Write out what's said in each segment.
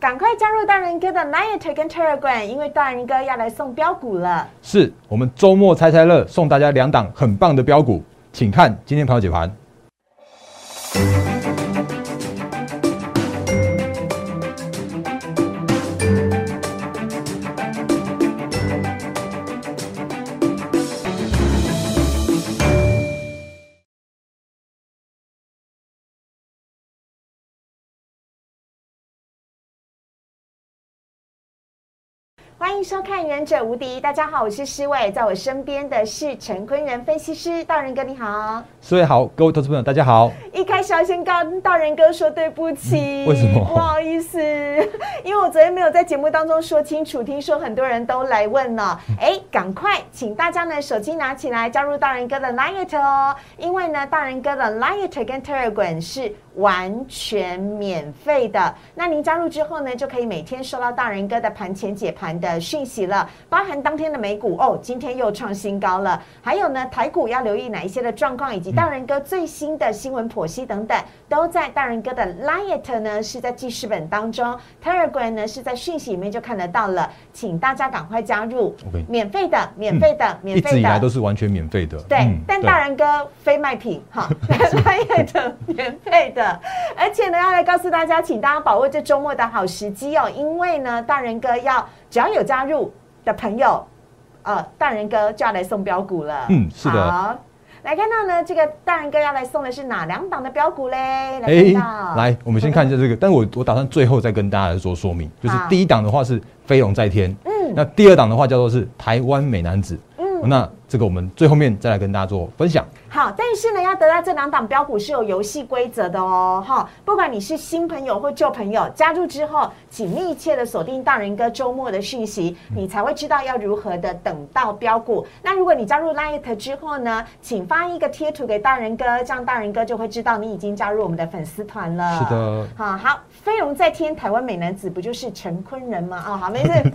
赶快加入大人哥的 Line 跟 Telegram，因为大人哥要来送标股了。是我们周末猜猜乐送大家两档很棒的标股，请看今天朋友解盘。收看《忍者无敌》，大家好，我是施伟，在我身边的是陈坤仁分析师，道仁哥你好，四位好，各位投资朋友大家好。一开始要先跟道仁哥说对不起，为什么？不好意思，因为我昨天没有在节目当中说清楚，听说很多人都来问了，哎，赶快请大家呢手机拿起来加入道仁哥的 Line 哦，因为呢道仁哥的 Line 跟 Telegram 是。完全免费的，那您加入之后呢，就可以每天收到大人哥的盘前解盘的讯息了，包含当天的美股哦，今天又创新高了，还有呢台股要留意哪一些的状况，以及大仁哥最新的新闻剖析等等，都在大人哥的 Liet 呢是在记事本当中，Telegram 呢是在讯息里面就看得到了，请大家赶快加入。免费的，免费的，免费的，一直以来都是完全免费的，对，但大人哥非卖品哈，Liet 免费的。而且呢，要来告诉大家，请大家把握这周末的好时机哦，因为呢，大人哥要只要有加入的朋友，呃，大人哥就要来送标股了。嗯，是的。好，来看到呢，这个大人哥要来送的是哪两档的标股嘞？来看到，来，我们先看一下这个，但我我打算最后再跟大家来做说明，就是第一档的话是飞龙在天，嗯，那第二档的话叫做是台湾美男子，嗯，那这个我们最后面再来跟大家做分享。好，但是呢，要得到这两档标股是有游戏规则的哦，哈！不管你是新朋友或旧朋友，加入之后，请密切的锁定大人哥周末的讯息，你才会知道要如何的等到标股。那如果你加入 Light 之后呢，请发一个贴图给大人哥，这样大人哥就会知道你已经加入我们的粉丝团了。是的，好好，飞龙在天，台湾美男子不就是陈坤仁吗？啊，好，没事。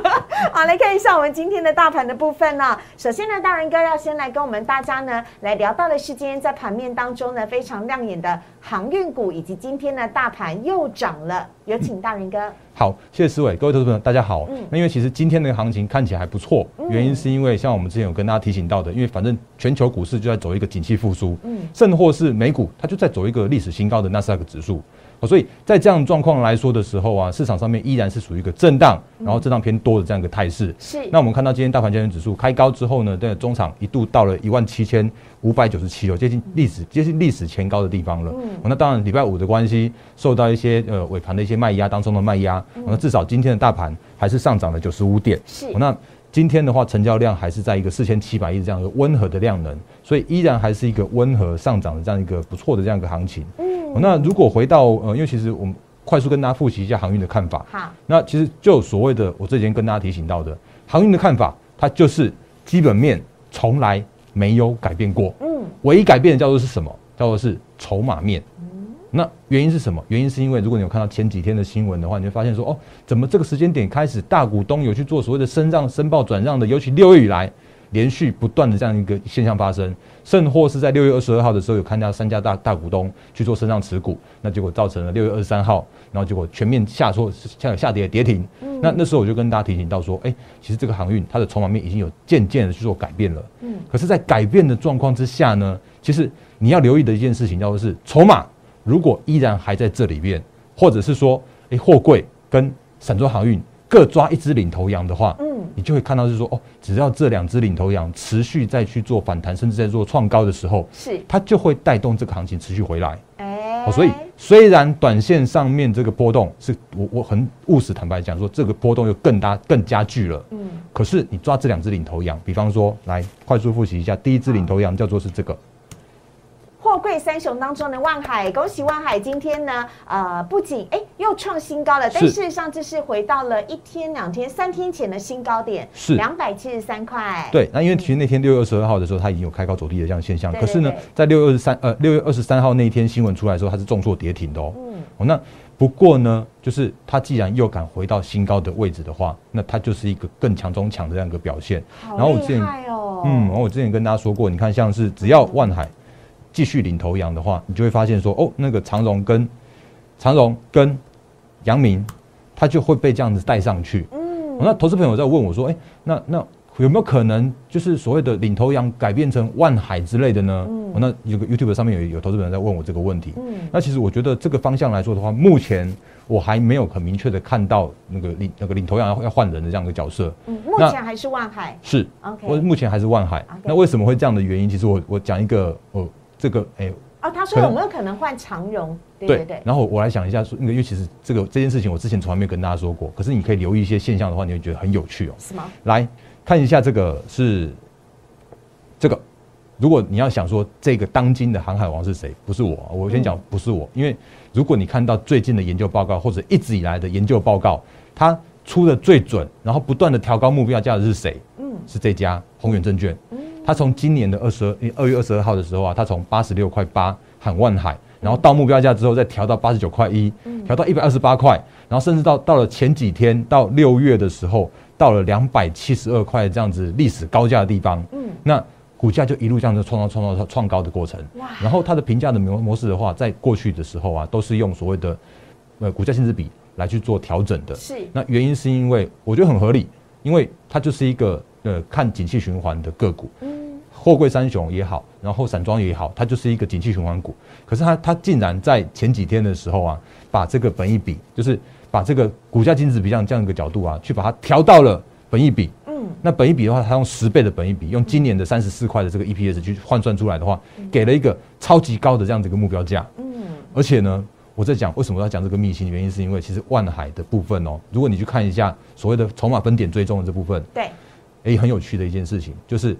好，来看一下我们今天的大盘的部分呢。首先呢，大仁哥要先来跟我们大家呢。来聊到的是今天在盘面当中呢非常亮眼的航运股，以及今天呢大盘又涨了。有请大仁哥。好，谢谢思伟，各位投资朋友大家好。嗯，那因为其实今天的行情看起来还不错，原因是因为像我们之前有跟大家提醒到的，因为反正全球股市就在走一个景气复苏，嗯，甚或是美股它就在走一个历史新高的纳斯达克指数。所以在这样状况来说的时候啊，市场上面依然是属于一个震荡，然后震荡偏多的这样一个态势。是。那我们看到今天大盘交易指数开高之后呢，在中场一度到了一万七千五百九十七哦，接近历史接近历史前高的地方了。嗯。那当然礼拜五的关系，受到一些呃尾盘的一些卖压当中的卖压，那至少今天的大盘还是上涨了九十五点。是。那今天的话，成交量还是在一个四千七百亿这样一个温和的量能，所以依然还是一个温和上涨的这样一个不错的这样一个行情。嗯。那如果回到呃，因为其实我们快速跟大家复习一下航运的看法。好，那其实就所谓的我之前跟大家提醒到的航运的看法，它就是基本面从来没有改变过。嗯，唯一改变的叫做是什么？叫做是筹码面。嗯，那原因是什么？原因是因为如果你有看到前几天的新闻的话，你会发现说哦，怎么这个时间点开始大股东有去做所谓的升让、申报、转让的，尤其六月以来。连续不断的这样一个现象发生，甚或是在六月二十二号的时候有看到三家大大股东去做身上持股，那结果造成了六月二十三号，然后结果全面下挫，下下跌跌停。那那时候我就跟大家提醒到说，哎，其实这个航运它的筹码面已经有渐渐的去做改变了。嗯，可是，在改变的状况之下呢，其实你要留意的一件事情叫做是筹码，如果依然还在这里面，或者是说，哎，货柜跟散装航运。各抓一只领头羊的话，嗯，你就会看到是说，哦，只要这两只领头羊持续再去做反弹，甚至在做创高的时候，是它就会带动这个行情持续回来。哎，所以虽然短线上面这个波动是我我很务实坦白讲说，这个波动又更大更加剧了。嗯，可是你抓这两只领头羊，比方说来快速复习一下，第一只领头羊叫做是这个。货柜三雄当中的万海，恭喜万海今天呢，呃，不仅哎又创新高了，但事实上这是回到了一天、两天、三天前的新高点，是两百七十三块。对，那因为其实那天六月二十二号的时候，它已经有开高走低的这样现象，可是呢，在六月二十三呃六月二十三号那一天新闻出来的时候，它是重挫跌停的哦。嗯，哦，那不过呢，就是它既然又敢回到新高的位置的话，那它就是一个更强中强的这样一个表现。然后我之前哦，嗯，然后我之前跟大家说过，你看像是只要万海。继续领头羊的话，你就会发现说，哦，那个长荣跟长荣跟阳明，它就会被这样子带上去。嗯，那投资朋友在问我说，哎，那那。有没有可能就是所谓的领头羊改变成万海之类的呢？嗯，那有个 YouTube 上面有有投资人在问我这个问题。嗯，那其实我觉得这个方向来说的话，目前我还没有很明确的看到那个领那个领头羊要要换人的这样一个角色。嗯，目前还是万海。是，OK。我目前还是万海。那为什么会这样的原因？其实我我讲一个，哦，这个哎。哦，他说有没有可能换长荣？对对对。然后我来想一下，说那个，因为其实这个这件事情我之前从来没有跟大家说过，可是你可以留意一些现象的话，你会觉得很有趣哦。是吗？来。看一下这个是这个，如果你要想说这个当今的航海王是谁，不是我，我先讲不是我，因为如果你看到最近的研究报告或者一直以来的研究报告，它出的最准，然后不断的调高目标价的是谁？嗯，是这家宏远证券。嗯，它从今年的二十二二月二十二号的时候啊，它从八十六块八喊万海，然后到目标价之后再调到八十九块一，调到一百二十八块，然后甚至到到了前几天到六月的时候。到了两百七十二块这样子历史高价的地方，嗯，那股价就一路这样子创造创造创高的过程。哇！然后它的评价的模模式的话，在过去的时候啊，都是用所谓的呃股价净值比来去做调整的。是。那原因是因为我觉得很合理，因为它就是一个呃看景气循环的个股。嗯。货柜三雄也好，然后散装也好，它就是一个景气循环股。可是它它竟然在前几天的时候啊，把这个本益比就是。把这个股价净值比这样这样一个角度啊，去把它调到了本益比。嗯，那本益比的话，它用十倍的本益比，用今年的三十四块的这个 EPS 去换算出来的话，给了一个超级高的这样子一个目标价。嗯，而且呢，我在讲为什么要讲这个秘辛，原因是因为其实万海的部分哦，如果你去看一下所谓的筹码分点追踪的这部分，对，哎，很有趣的一件事情，就是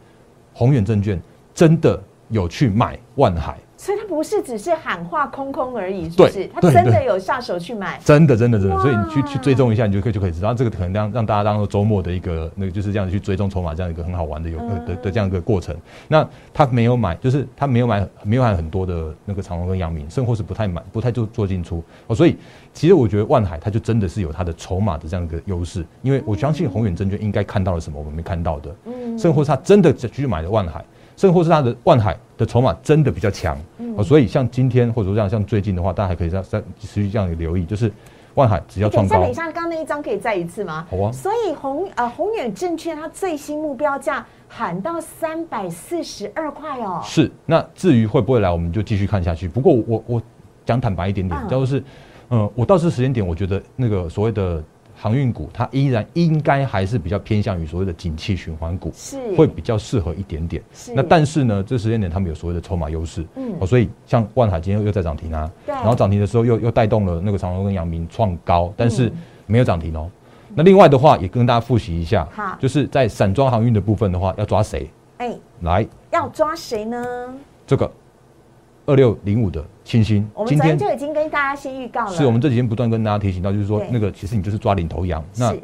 宏远证券真的有去买万海。所以它不是只是喊话空空而已，是不是？他真的有下手去买，真的真的真的。所以你去去追踪一下，你就可以就可以知道，这个可能让让大家当做周末的一个那个就是这样去追踪筹码，这样一个很好玩的有的的这样一个过程。那他没有买，就是他没有买没有买很多的那个长隆跟阳明，甚或是不太买不太做做进出哦。所以其实我觉得万海它就真的是有它的筹码的这样一个优势，因为我相信宏远证券应该看到了什么我们没看到的，嗯，甚或是他真的去买了万海。甚或是它的万海的筹码真的比较强，哦，所以像今天或者说这样像最近的话，大家还可以再再持续这样留意，就是万海只要创高。再等一下，刚刚那一张可以再一次吗？好啊。所以宏呃宏远证券它最新目标价喊到三百四十二块哦。是，那至于会不会来，我们就继续看下去。不过我我讲坦白一点点，就是，嗯，我到这时间点，我觉得那个所谓的。航运股它依然应该还是比较偏向于所谓的景气循环股，是会比较适合一点点。那但是呢，这时间点他们有所谓的筹码优势，嗯，哦，所以像万海今天又在涨停啊，对，然后涨停的时候又又带动了那个长隆跟阳明创高，但是没有涨停哦。那另外的话也跟大家复习一下，好，就是在散装航运的部分的话，要抓谁？哎，来，要抓谁呢？这个。二六零五的清新，我们昨天就已经跟大家先预告了。是我们这几天不断跟大家提醒到，就是说那个其实你就是抓领头羊。那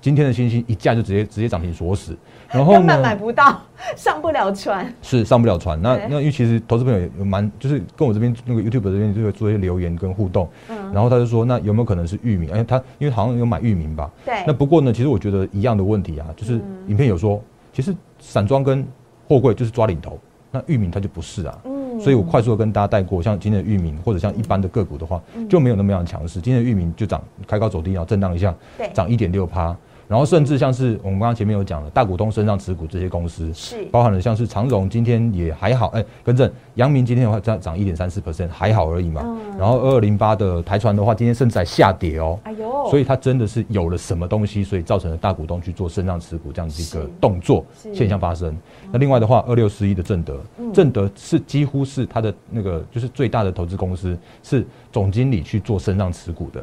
今天的星星一价就直接直接涨停锁死，然后根本买不到，上不了船。是上不了船。那那因为其实投资朋友有蛮就是跟我这边那个 YouTube 这边就会做一些留言跟互动，嗯，然后他就说那有没有可能是域名？哎，他因为好像有买域名吧？对。那不过呢，其实我觉得一样的问题啊，就是影片有说，其实散装跟货柜就是抓领头，那域名它就不是啊。所以我快速的跟大家带过，像今天的域名或者像一般的个股的话，就没有那么样强势。今天的域名就涨开高走低，然后震荡一下，涨一点六趴。然后甚至像是我们刚刚前面有讲了，大股东身上持股这些公司，是包含了像是长荣今天也还好，哎，更正，阳明今天的话涨涨一点三四 percent，还好而已嘛。然后二二零八的台船的话，今天甚至还下跌哦。哎呦，所以它真的是有了什么东西，所以造成了大股东去做身上持股这样子一个动作现象发生。那另外的话，二六十一的正德，正德是几乎是它的那个就是最大的投资公司，是总经理去做身上持股的。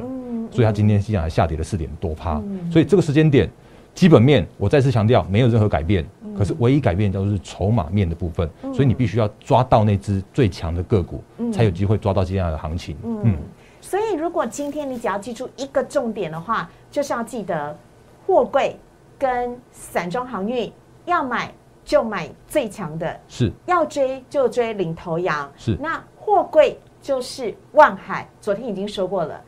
所以它今天实际上还下跌了四点多趴，所以这个时间点，基本面我再次强调没有任何改变，可是唯一改变就是筹码面的部分，所以你必须要抓到那只最强的个股，才有机会抓到接下来的行情。嗯，所以如果今天你只要记住一个重点的话，就是要记得货柜跟散装航运要买就买最强的，是要追就追领头羊。是那货柜就是万海，昨天已经说过了。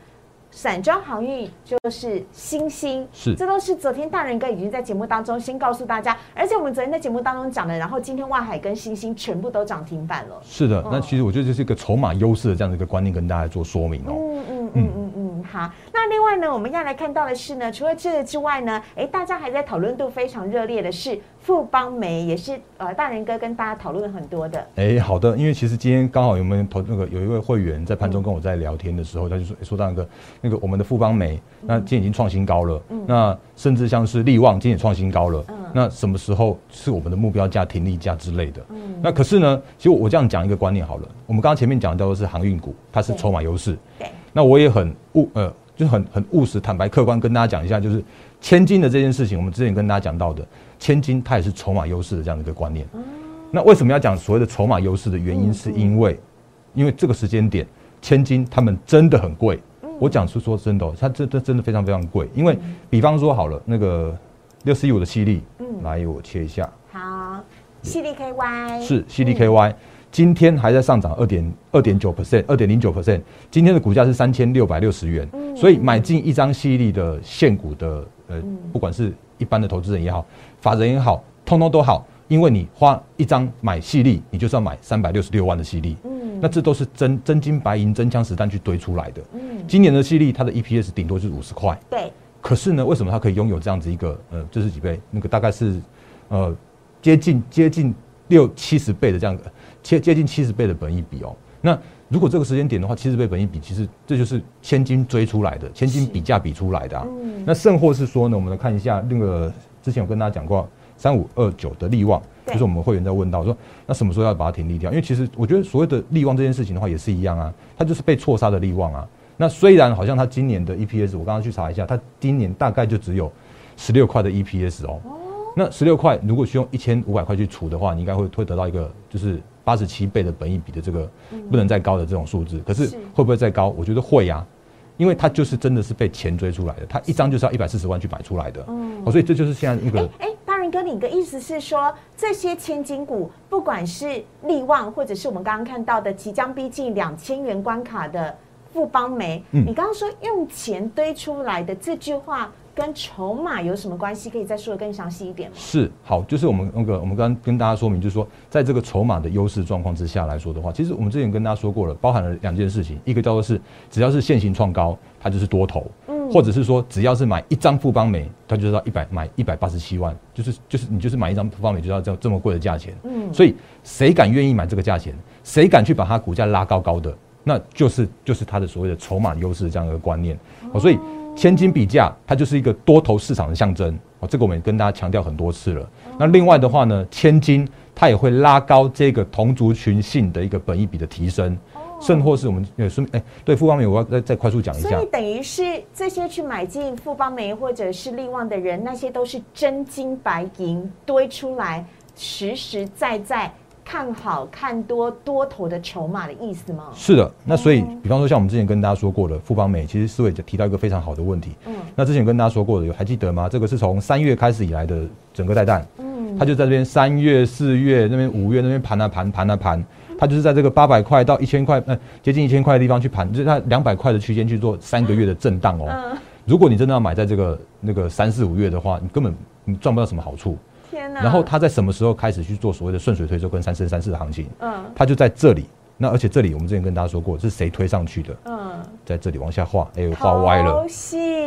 散装航运就是星星，是，这都是昨天大人哥已经在节目当中先告诉大家，而且我们昨天在节目当中讲的，然后今天万海跟星星全部都涨停板了。是的，那其实我觉得这是一个筹码优势的这样的一个观念，跟大家做说明哦。嗯嗯嗯嗯嗯。听哈。那另外呢，我们要来看到的是呢，除了这个之外呢，哎，大家还在讨论度非常热烈的是富邦美，也是呃大人哥跟大家讨论很多的。哎，好的，因为其实今天刚好有没有投那个有一位会员在盘中跟我在聊天的时候，他就说说大人哥，那个我们的富邦美那今天已经创新高了，嗯那甚至像是利旺今天也创新高了，嗯那什么时候是我们的目标价、停利价之类的？那可是呢，其实我这样讲一个观念好了，我们刚刚前面讲到的是航运股，它是筹码优势。对。那我也很务呃，就很很务实、坦白、客观跟大家讲一下，就是千金的这件事情，我们之前跟大家讲到的，千金它也是筹码优势的这样的一个观念。那为什么要讲所谓的筹码优势的原因，是因为，因为这个时间点，千金他们真的很贵。我讲是说真的，它这这真的非常非常贵。因为比方说好了，那个六四一五的犀利，嗯，来我切一下。好，犀利 KY 是犀利 KY。今天还在上涨二点二点九 percent，二点零九 percent。今天的股价是三千六百六十元，所以买进一张犀利的现股的，呃，不管是一般的投资人也好，法人也好，通通都好，因为你花一张买犀利，你就是要买三百六十六万的犀利，嗯，那这都是真真金白银、真枪实弹去堆出来的。嗯，今年的犀利它的 EPS 顶多就是五十块，对。可是呢，为什么它可以拥有这样子一个，呃，这是几倍？那个大概是，呃，接近接近六七十倍的这样的。接接近七十倍的本益比哦，那如果这个时间点的话，七十倍本益比，其实这就是千金追出来的，千金比价比出来的啊。那甚或是说呢，我们来看一下那个之前有跟大家讲过三五二九的利旺，就是我们会员在问到说，那什么时候要把它停利掉？因为其实我觉得所谓的利旺这件事情的话，也是一样啊，它就是被错杀的利旺啊。那虽然好像它今年的 EPS，我刚刚去查一下，它今年大概就只有十六块的 EPS 哦。那十六块如果去用一千五百块去除的话，你应该会会得到一个就是。八十七倍的本益比的这个不能再高的这种数字，可是会不会再高？我觉得会呀，因为它就是真的是被钱追出来的，它一张就是要一百四十万去买出来的，哦，所以这就是现在一个。哎，大人哥，你的意思是说，这些千金股，不管是利旺，或者是我们刚刚看到的即将逼近两千元关卡的富邦煤，你刚刚说用钱堆出来的这句话。跟筹码有什么关系？可以再说的更详细一点吗？是，好，就是我们那个，我们刚刚跟大家说明，就是说，在这个筹码的优势状况之下来说的话，其实我们之前跟大家说过了，包含了两件事情，一个叫做是，只要是现行创高，它就是多头，嗯，或者是说，只要是买一张富邦美，它就是要一百买一百八十七万，就是就是你就是买一张富邦美就要这这么贵的价钱，嗯，所以谁敢愿意买这个价钱，谁敢去把它股价拉高高的，那就是就是它的所谓的筹码优势这样一个观念，哦，所以。千金比价，它就是一个多头市场的象征哦。这个我们也跟大家强调很多次了。那另外的话呢，千金它也会拉高这个同族群性的一个本益比的提升，甚或是我们也是哎，对富邦美我要再再快速讲一下。所以等于是这些去买进富邦美或者是利旺的人，那些都是真金白银堆出来，实实在在。看好看多多头的筹码的意思吗？是的，那所以，比方说像我们之前跟大家说过的富邦美，其实思维提到一个非常好的问题。嗯，那之前跟大家说过的，有还记得吗？这个是从三月开始以来的整个带弹，嗯，它就在这边三月、四月那边、五月那边盘啊盘盘啊盘，它就是在这个八百块到一千块，呃，接近一千块的地方去盘，就是它两百块的区间去做三个月的震荡哦。嗯，如果你真的要买在这个那个三四五月的话，你根本你赚不到什么好处。然后他在什么时候开始去做所谓的顺水推舟跟三生三世的行情？嗯，他就在这里。那而且这里我们之前跟大家说过，是谁推上去的？嗯，在这里往下画，哎，画歪了。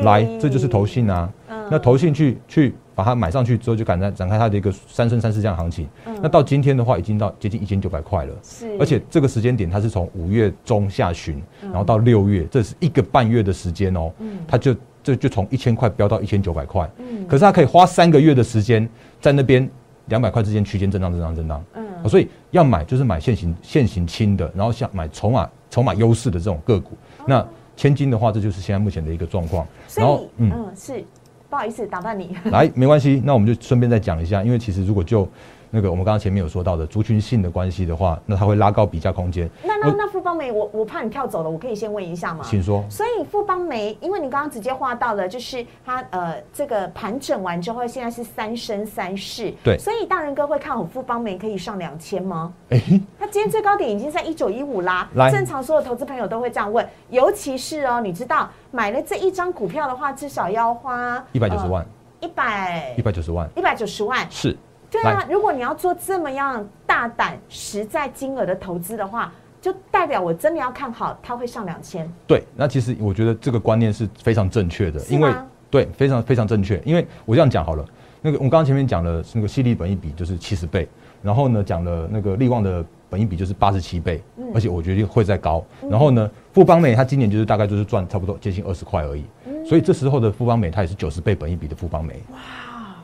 来，这就是投信啊。嗯，那投信去去把它买上去之后，就赶在展开它的一个三生三世这样行情。嗯，那到今天的话，已经到接近一千九百块了。是，而且这个时间点，它是从五月中下旬，然后到六月，这是一个半月的时间哦。嗯，它就这就从一千块飙到一千九百块。嗯，可是它可以花三个月的时间。在那边两百块之间区间震荡震荡震荡，嗯，所以要买就是买现行现行轻的，然后像买筹码筹码优势的这种个股。那千金的话，这就是现在目前的一个状况。然后，嗯，是不好意思打断你。来，没关系，那我们就顺便再讲一下，因为其实如果就那个我们刚刚前面有说到的族群性的关系的话，那它会拉高比价空间。那那那富邦煤，我我怕你跳走了，我可以先问一下吗？请说。所以富邦煤，因为你刚刚直接画到了，就是它呃这个盘整完之后，现在是三升三市。对。所以大人哥会看好富邦煤可以上两千吗？哎，它今天最高点已经在一九一五啦。正常所有投资朋友都会这样问，尤其是哦，你知道买了这一张股票的话，至少要花一百九十万。一百。一百九十万。一百九十万。是。对啊，如果你要做这么样大胆、实在金额的投资的话，就代表我真的要看好它会上两千。对，那其实我觉得这个观念是非常正确的，因为对非常非常正确。因为我这样讲好了，那个我们刚刚前面讲了那个犀利本一比就是七十倍，然后呢讲了那个利旺的本一比就是八十七倍，而且我觉得会再高。然后呢富邦美它今年就是大概就是赚差不多接近二十块而已，所以这时候的富邦美它也是九十倍本一比的富邦美。哇！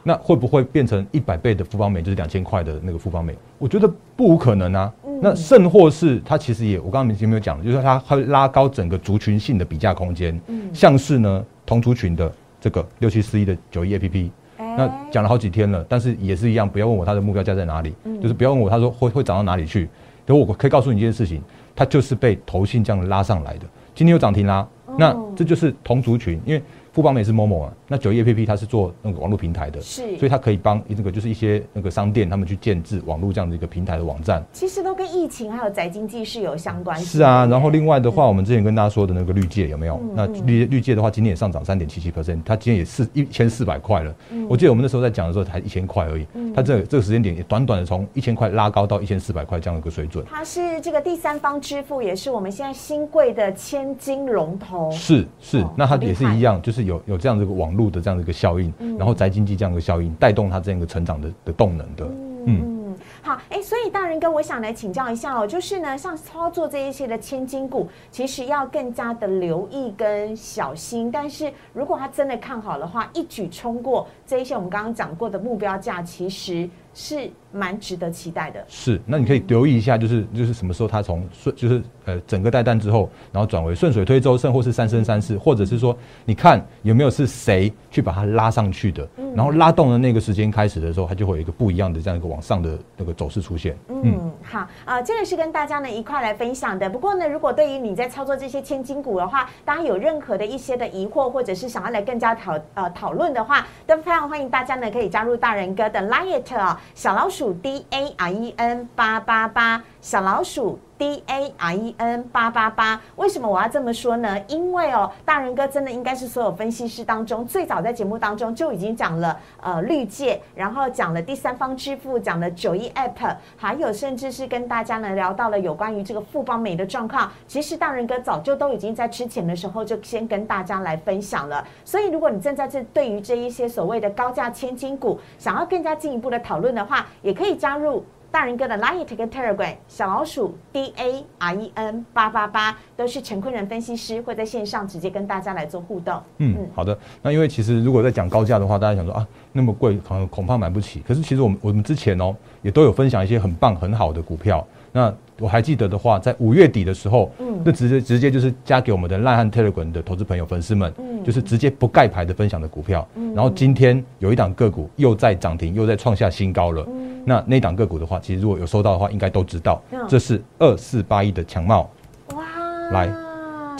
那会不会变成一百倍的复方美，就是两千块的那个复方美？我觉得不无可能啊。那甚或是它其实也，我刚刚前面有讲，就是它会拉高整个族群性的比价空间。嗯，像是呢同族群的这个六七四一的九一 A P P，那讲了好几天了，但是也是一样，不要问我它的目标价在哪里，就是不要问我，它说会会涨到哪里去。等我可以告诉你一件事情，它就是被投信这样拉上来的。今天又涨停啦，那这就是同族群，因为。富邦美是某某啊，那九一 A P P 它是做那个网络平台的，是，所以它可以帮那个就是一些那个商店他们去建制网络这样的一个平台的网站。其实都跟疫情还有宅经济是有相关。是啊，然后另外的话，我们之前跟大家说的那个绿界有没有？那绿绿界的话，今天也上涨三点七七 percent，它今天也是一千四百块了。我记得我们那时候在讲的时候才一千块而已，它这这个时间点也短短的从一千块拉高到一千四百块这样的一个水准。它是这个第三方支付，也是我们现在新贵的千金龙头。是是，那它也是一样，就是有有这样的一个。网络的这样的一个效应，然后宅经济这样的效应，带动它这样一个成长的的动能的，嗯，好，哎，所以大人哥，我想来请教一下哦，就是呢，像操作这一些的千金股，其实要更加的留意跟小心，但是如果他真的看好的话，一举冲过这一些我们刚刚讲过的目标价，其实。是蛮值得期待的。是，那你可以留意一下，就是就是什么时候它从顺，就是呃整个带弹之后，然后转为顺水推舟，甚或是三生三世，或者是说，你看有没有是谁去把它拉上去的，然后拉动的那个时间开始的时候，它就会有一个不一样的这样一个往上的那个走势出现。嗯，好，啊，这个是跟大家呢一块来分享的。不过呢，如果对于你在操作这些千金股的话，大家有任何的一些的疑惑，或者是想要来更加讨呃讨论的话，都非常欢迎大家呢可以加入大人哥的 Light 啊。小老鼠 D A R E N 八八八，小老鼠 D A R E N 八八八。为什么我要这么说呢？因为哦，大人哥真的应该是所有分析师当中最早在节目当中就已经讲了呃绿界，然后讲了第三方支付，讲了九一 App，还有甚至是跟大家呢聊到了有关于这个富邦美的状况。其实大人哥早就都已经在之前的时候就先跟大家来分享了。所以如果你正在这对于这一些所谓的高价千金股，想要更加进一步的讨论。的话，也可以加入大人哥的 Line t 跟 Telegram 小老鼠 D A R E N 八八八，都是陈坤仁分析师会在线上直接跟大家来做互动。嗯，好的。那因为其实如果在讲高价的话，大家想说啊，那么贵，可能恐怕买不起。可是其实我们我们之前哦，也都有分享一些很棒很好的股票。那我还记得的话，在五月底的时候，嗯，那直接直接就是加给我们的烂汉 Telegram 的投资朋友粉丝们，嗯，就是直接不盖牌的分享的股票，嗯，然后今天有一档个股又在涨停，又在创下新高了，嗯，那那档个股的话，其实如果有收到的话，应该都知道，这是二四八一的强茂，哇，来。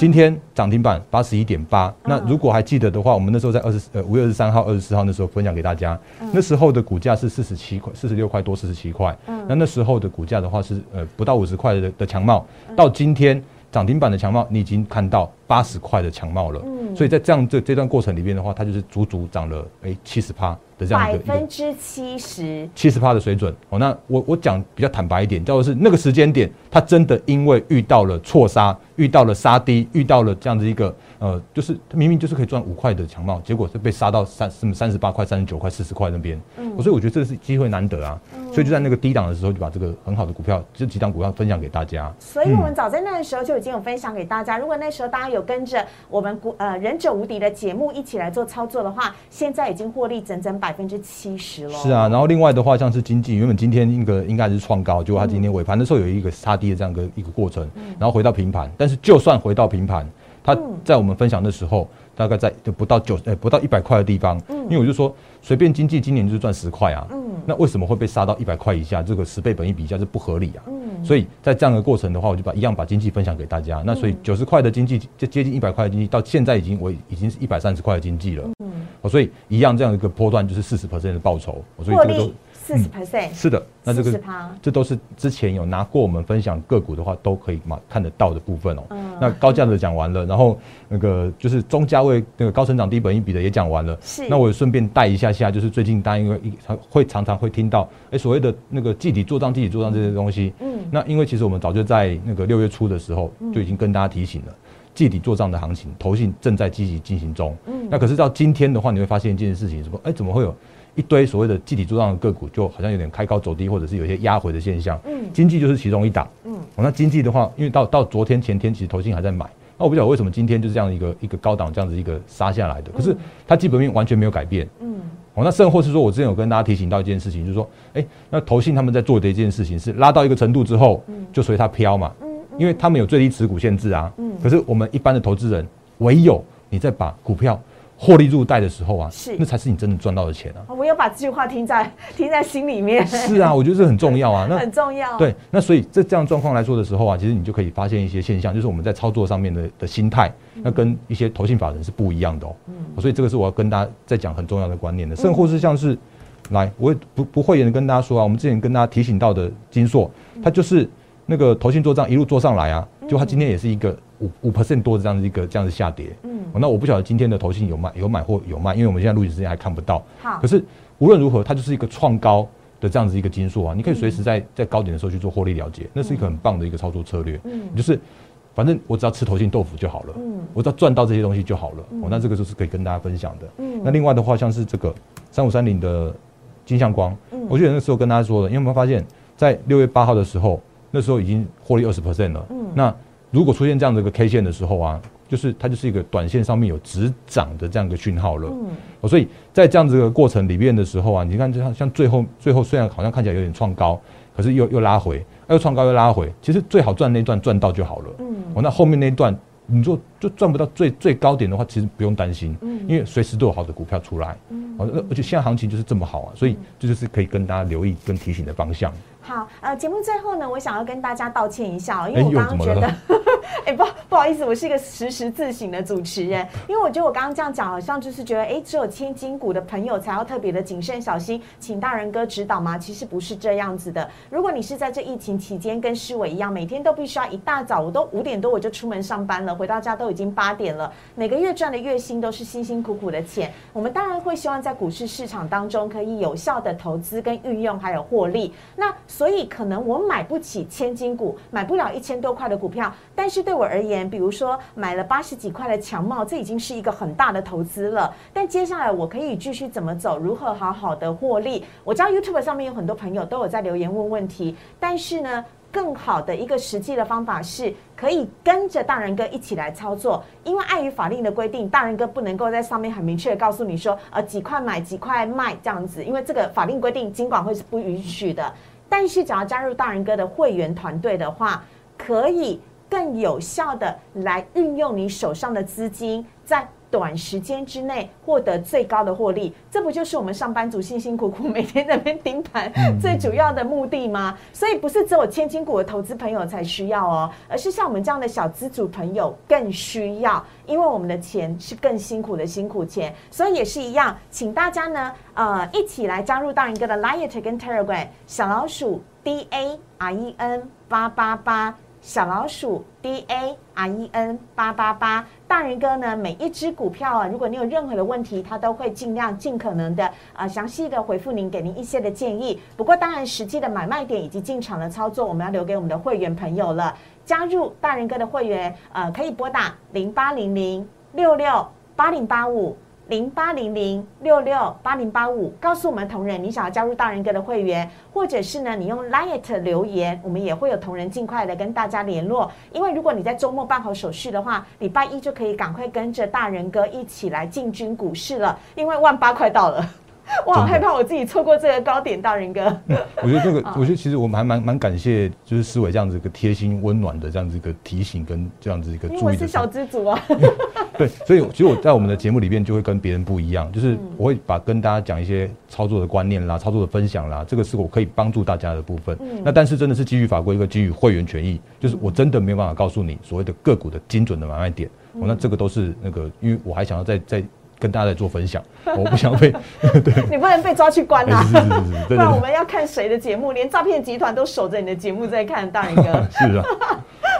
今天涨停板八十一点八，那如果还记得的话，我们那时候在二十呃五月二十三号、二十四号那时候分享给大家，那时候的股价是四十七块、四十六块多、四十七块。那那时候的股价的话是呃不到五十块的的强茂，到今天涨停板的强茂，你已经看到八十块的强茂了。嗯所以在这样这这段过程里面的话，它就是足足涨了哎七十趴。百分之七十，七十趴的水准哦。那我我讲比较坦白一点，叫做是那个时间点，它真的因为遇到了错杀，遇到了杀低，遇到了这样子一个呃，就是明明就是可以赚五块的强帽，结果是被杀到三什么三十八块、三十九块、四十块那边。嗯，所以我觉得这是机会难得啊。所以就在那个低档的时候，就把这个很好的股票，这几档股票分享给大家。所以我们早在那个时候就已经有分享给大家。如果那时候大家有跟着我们股呃忍者无敌的节目一起来做操作的话，现在已经获利整整百分之七十了。是啊，然后另外的话，像是经济，原本今天那个应该是创高，结果它今天尾盘的时候有一个杀低的这样一个一个过程，然后回到平盘。但是就算回到平盘，它在我们分享的时候，大概在就不到九呃不到一百块的地方，因为我就说随便经济今年就是赚十块啊，那为什么会被杀到一百块以下？这个十倍本一比价是不合理啊。所以在这样的过程的话，我就把一样把经济分享给大家。那所以九十块的经济就接近一百块的经济，到现在已经我已经是一百三十块的经济了。哦，所以一样这样一个波段就是四十 percent 的报酬，哦所以这个都利四十 percent，是的，那这个40%这都是之前有拿过我们分享个股的话，都可以嘛看得到的部分哦。嗯那高价的讲完了，然后那个就是中价位那个高成长低本益比的也讲完了。是那我也顺便带一下下，就是最近大家因为会常常会听到，哎、所谓的那个季底做账、季底做账这些东西。嗯那因为其实我们早就在那个六月初的时候就已经跟大家提醒了。季底做账的行情，投信正在积极进行中。嗯那可是到今天的话，你会发现一件事情，什么？哎、怎么会有一堆所谓的集体做账的个股，就好像有点开高走低，或者是有些压回的现象？嗯经济就是其中一档。嗯哦，那经济的话，因为到到昨天前天，其实投信还在买。那我不晓得为什么今天就是这样一个一个高档这样子一个杀下来的，可是它基本面完全没有改变。嗯哦，那甚或是说我之前有跟大家提醒到一件事情，就是说，哎、那投信他们在做的一件事情是拉到一个程度之后，就随它飘嘛，嗯因为他们有最低持股限制啊。嗯可是我们一般的投资人，唯有你在把股票获利入袋的时候啊，是那才是你真的赚到的钱啊。我有把这句话听在 听在心里面，是啊，我觉得这很重要啊。那很重要。对，那所以这这样状况来说的时候啊，其实你就可以发现一些现象，就是我们在操作上面的的心态，那跟一些投信法人是不一样的哦。嗯所以这个是我要跟大家在讲很重要的观念的，甚或是像是，来，我也不不讳言的跟大家说啊，我们之前跟大家提醒到的金硕，他就是那个投信做账一路做上来啊，就他今天也是一个五五 percent 多的这样子一个这样子下跌。嗯哦那我不晓得今天的投信有卖有买或有卖，因为我们现在录影时间还看不到。好可，是无论如何，它就是一个创高的这样子一个金数啊，你可以随时在在高点的时候去做获利了结，那是一个很棒的一个操作策略。嗯就是反正我只要吃头性豆腐就好了，嗯我只要赚到这些东西就好了。哦，那这个就是可以跟大家分享的。嗯那另外的话，像是这个三五三零的金相光，嗯我记得那时候跟大家说的，因为我们发现，在六月八号的时候，那时候已经获利二十 percent 了。嗯那如果出现这样的一个 K 线的时候啊，就是它就是一个短线上面有止涨的这样一个讯号了。嗯哦，所以在这样子的过程里面的时候啊，你看就像像最后最后虽然好像看起来有点创高，可是又又拉回，又创高又拉回，其实最好赚那一段赚到就好了。嗯哦，那后面那一段你说就赚不到最最高点的话，其实不用担心，嗯因为随时都有好的股票出来。嗯而且现在行情就是这么好啊，所以这就是可以跟大家留意跟提醒的方向。好，呃，节目最后呢，我想要跟大家道歉一下、哦，因为哎我刚刚觉得 哎、不不好意思，我是一个实时自省的主持人，因为我觉得我刚刚这样讲，好像就是觉得，哎，只有千金股的朋友才要特别的谨慎小心，请大人哥指导吗？其实不是这样子的。如果你是在这疫情期间跟诗伟一样，每天都必须要一大早，我都五点多我就出门上班了，回到家都已经八点了，每个月赚的月薪都是辛辛苦苦的钱。我们当然会希望在股市市场当中可以有效的投资跟运用，还有获利。那所以可能我买不起千金股，买不了一千多块的股票，但是对我而言，比如说买了八十几块的强茂，这已经是一个很大的投资了。但接下来我可以继续怎么走，如何好好的获利？我知道 YouTube 上面有很多朋友都有在留言问问题，但是呢。更好的一个实际的方法是，可以跟着大人哥一起来操作，因为碍于法令的规定，大人哥不能够在上面很明确的告诉你说，呃，几块买几块卖这样子，因为这个法令规定，金管会是不允许的。但是只要加入大人哥的会员团队的话，可以更有效的来运用你手上的资金，在短时间之内获得最高的获利，这不就是我们上班族辛辛苦苦 每天在那边盯盘最主要的目的吗？所以不是只有千金股的投资朋友才需要哦，而是像我们这样的小资主朋友更需要，因为我们的钱是更辛苦的辛苦钱，所以也是一样，请大家呢，呃，一起来加入大人哥的 Light 跟 Telegram 小老鼠 D A R E N 八八八。小老鼠 D A R E N 八八八，大人哥呢，每一只股票啊，如果你有任何的问题，他都会尽量尽可能的啊详细的回复您，给您一些的建议。不过当然，实际的买卖点以及进场的操作，我们要留给我们的会员朋友了。加入大人哥的会员，呃，可以拨打零八零零六六八零八五。零八零零六六八零八五，告诉我们同仁你想要加入大人哥的会员，或者是呢，你用 Light 留言，我们也会有同仁尽快的跟大家联络。因为如果你在周末办好手续的话，礼拜一就可以赶快跟着大人哥一起来进军股市了，因为万八快到了。我好害怕我自己错过这个高点，大人哥。我觉得这个，我觉得其实我们还蛮蛮感谢，就是思伟这样子一个贴心温暖的这样子一个提醒跟这样子一个注意是小资族啊。对，所以其实我在我们的节目里面就会跟别人不一样，就是我会把跟大家讲一些操作的观念啦、操作的分享啦，这个是我可以帮助大家的部分。那但是真的是基于法规跟基于会员权益，就是我真的没有办法告诉你所谓的个股的精准的买卖点。哦，那这个都是那个，因为我还想要再再跟大家来做分享，我不想被 对你不能被抓去关啊！是是是是，不然我们要看谁的节目？连诈骗集团都守着你的节目在看，大人哥。是啊。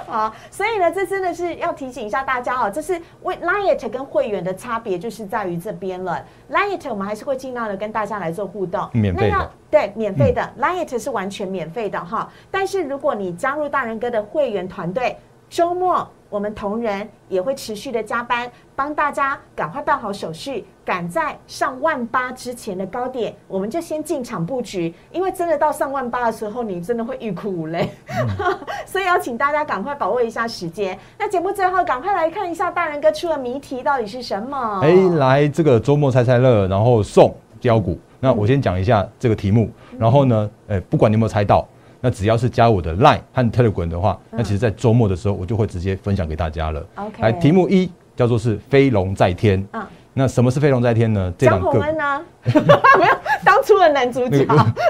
好，所以呢，这真的是要提醒一下大家哦，这是为 Lite 跟会员的差别，就是在于这边了。Lite 我们还是会尽量的跟大家来做互动，免费的，对，免费的。Lite 是完全免费的哈，但是如果你加入大人哥的会员团队，周末。我们同仁也会持续的加班，帮大家赶快办好手续，赶在上万八之前的高点，我们就先进场布局。因为真的到上万八的时候，你真的会欲哭无泪，所以要请大家赶快把握一下时间。那节目最后，赶快来看一下大人哥出的谜题到底是什么？哎，来这个周末猜猜乐，然后送标股。那我先讲一下这个题目，然后呢，哎，不管你有没有猜到。那只要是加我的 Line 和 Telegram 的话，那其实，在周末的时候，我就会直接分享给大家了。OK，来，题目一叫做是飞龙在天。嗯，那什么是飞龙在天呢？张宏恩呢？没有，当初的男主角。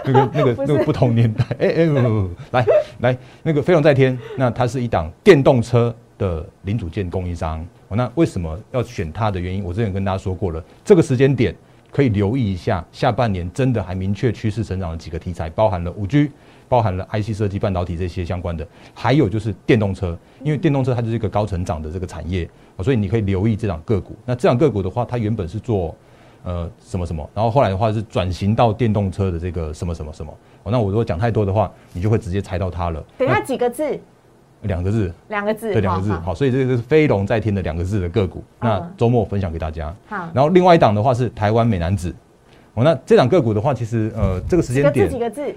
那个、那个、那个 不同年代。哎哎，不不不，来来，那个飞龙在天，那它是一档电动车的零组件供应商。那为什么要选它的原因？我之前跟大家说过了，这个时间点可以留意一下，下半年真的还明确趋势成长的几个题材，包含了五 G。包含了 IC 设计、半导体这些相关的，还有就是电动车，因为电动车它就是一个高成长的这个产业，所以你可以留意这档个股。那这档个股的话，它原本是做呃什么什么，然后后来的话是转型到电动车的这个什么什么什么。哦，那我如果讲太多的话，你就会直接猜到它了。等下几个字？两个字。两个字。对，两个字。好，所以这个是飞龙在天的两个字的个股。那周末分享给大家。好。然后另外一档的话是台湾美男子。哦，那这档个股的话，其实呃这个时间点几个字？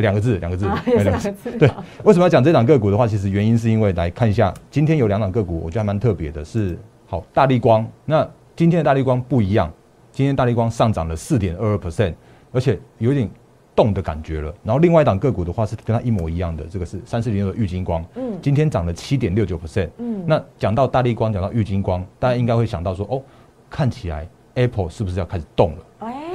两个字，两个字，两个字。对，为什么要讲这档个股的话？其实原因是因为来看一下，今天有两档个股，我觉得还蛮特别的。是好，大力光。那今天的大力光不一样，今天大力光上涨了四点二二 percent，而且有点动的感觉了。然后另外一档个股的话是跟它一模一样的，这个是三四零六的玉金光。嗯，今天涨了七点六九 percent。嗯，那讲到大力光，讲到玉金光，大家应该会想到说，哦，看起来 Apple 是不是要开始动了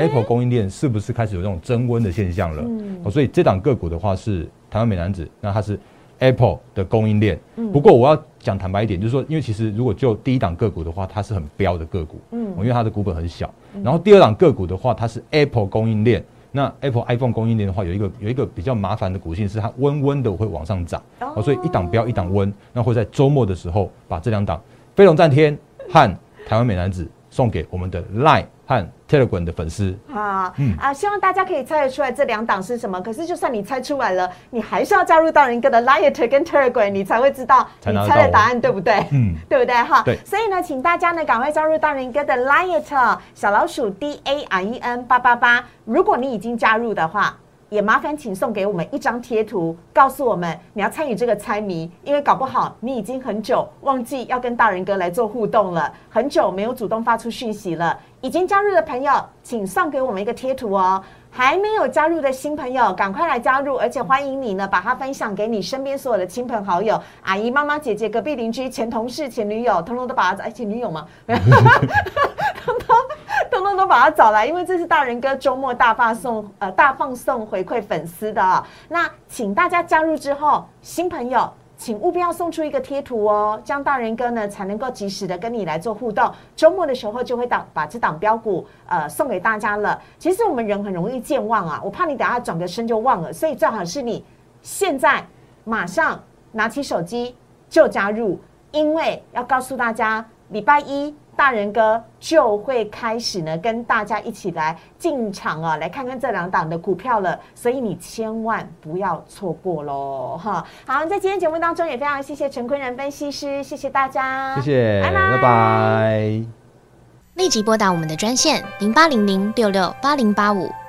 ？Apple 供应链是不是开始有这种增温的现象了？嗯，所以这档个股的话是台湾美男子，那它是 Apple 的供应链。嗯，不过我要讲坦白一点，就是说，因为其实如果就第一档个股的话，它是很标的个股。嗯，因为它的股本很小。然后第二档个股的话，它是 Apple 供应链。那 Apple iPhone 供应链的话，有一个有一个比较麻烦的股性，是它温温的会往上涨。哦，所以一档标一档温，那会在周末的时候把这两档飞龙战天和台湾美男子送给我们的 Line。和 Telegram 的粉丝啊，嗯啊，希望大家可以猜得出来这两档是什么。可是就算你猜出来了，你还是要加入到人哥的 Lite 跟 Telegram，你才会知道你猜的答案对不对？嗯，对不对？哈，对。所以呢，请大家呢赶快加入到人哥的 Lite 小老鼠 D A R E N 八八八。如果你已经加入的话。也麻烦请送给我们一张贴图，告诉我们你要参与这个猜谜，因为搞不好你已经很久忘记要跟大人哥来做互动了，很久没有主动发出讯息了。已经加入的朋友，请送给我们一个贴图哦。还没有加入的新朋友，赶快来加入，而且欢迎你呢，把它分享给你身边所有的亲朋好友、阿姨、妈妈、姐姐、隔壁邻居、前同事、前女友，通通都把它哎，前女友吗？通 通通通都把它找来，因为这是大人哥周末大放送，呃，大放送回馈粉丝的。那请大家加入之后，新朋友。请务必要送出一个贴图哦，这样大人哥呢才能够及时的跟你来做互动。周末的时候就会档把这档标股呃送给大家了。其实我们人很容易健忘啊，我怕你等下转个身就忘了，所以最好是你现在马上拿起手机就加入，因为要告诉大家礼拜一。大人哥就会开始呢，跟大家一起来进场啊，来看看这两档的股票了，所以你千万不要错过喽，哈！好，在今天节目当中也非常谢谢陈坤仁分析师，谢谢大家，谢谢，拜拜。立即拨打我们的专线零八零零六六八零八五。